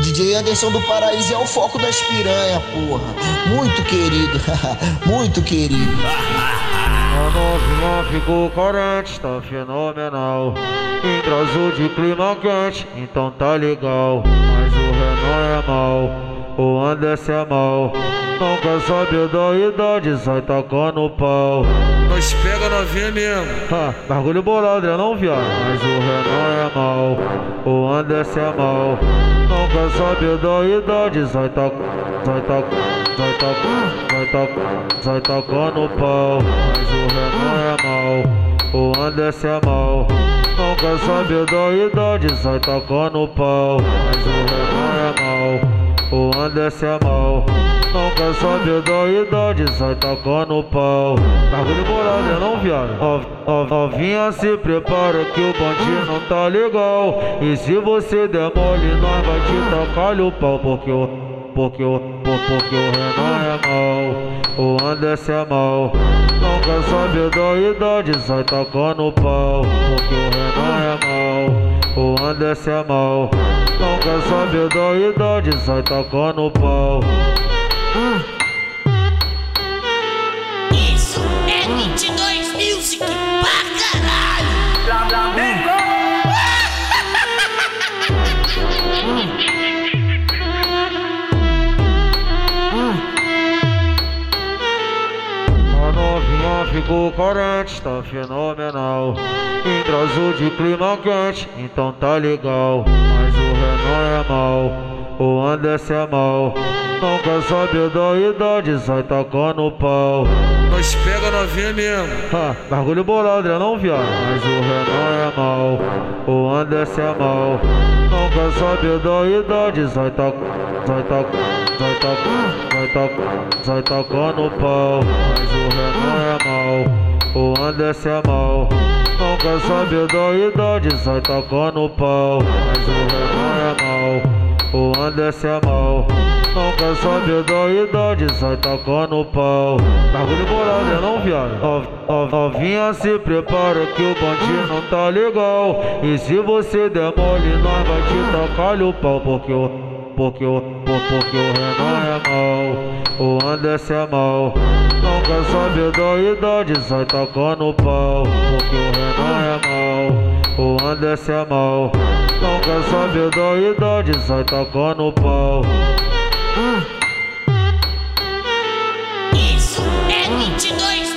DJ Anderson do Paraíso é o foco das piranha, porra. Muito querido, muito querido. A novinha ficou carente, tá fenomenal. Entrosou de clima quente, então tá legal. Mas o Renan é mal, o Anderson é mal. Não quer saber da idade, sai tacando pau. Nós pega novinha mesmo. Ha, bagulho bolado, é não, viado? Mas o Renan é mal, o Anderson é mal. Quer saber da idade, sai tacando. Sai tacando, sai tacando, sai tacando, sai tacando pau. Mas o Renan é mal, o Anderson é mal. Quer saber da idade, sai tacando pau. Mas o Renan é mal, o Anderson é mal. Não quer saber da idade, sai tacando pau. Bagulho bolado, é não, viado? Ó, ó, novinha, se prepara que o bonde não tá legal. E se você der mole, nós vai te tacar o pau, porque o porque o, porque o Renan é mal, o Anderson é mal. Não quer saber da idade, sai tacando pau. Porque o Renan é mal, o Anderson é mal. Não quer saber da idade, sai tacando pau. Isso é 22 Music pra caralho! A novinha ficou carente, tá fenomenal. Entrosou de clima quente, então tá legal. Mas o Renan é mal, o Anderson é mal. Quer saber da idade, sai tacando pau. Nós pega novinha mesmo. Ha, bagulho bolado, é não, viado? Mas o Renan é mal, o Anderson é mal. Quer saber da idade, sai tacando. Sai tacando, sai tacando, sai tacando, sai tacando pau. Mas o Renan é mal, o Anderson é mal. Quer saber da idade, sai tacando pau. Mas o Renan é mal, o Anderson é mal. Não quer saber da idade, sai tacando pau. Bagulho bolado, é não, viado? Novinha, se prepara que o bonde não tá legal. E se você der mole, nós vai te tacar o pau, porque o porque o, por- porque o Renan é mal, o Anderson é mal. Não quer saber da idade, sai tacando pau. Porque o Renan é mal, o Anderson é mal. Não quer saber da idade, sai tacando pau. Isso é 22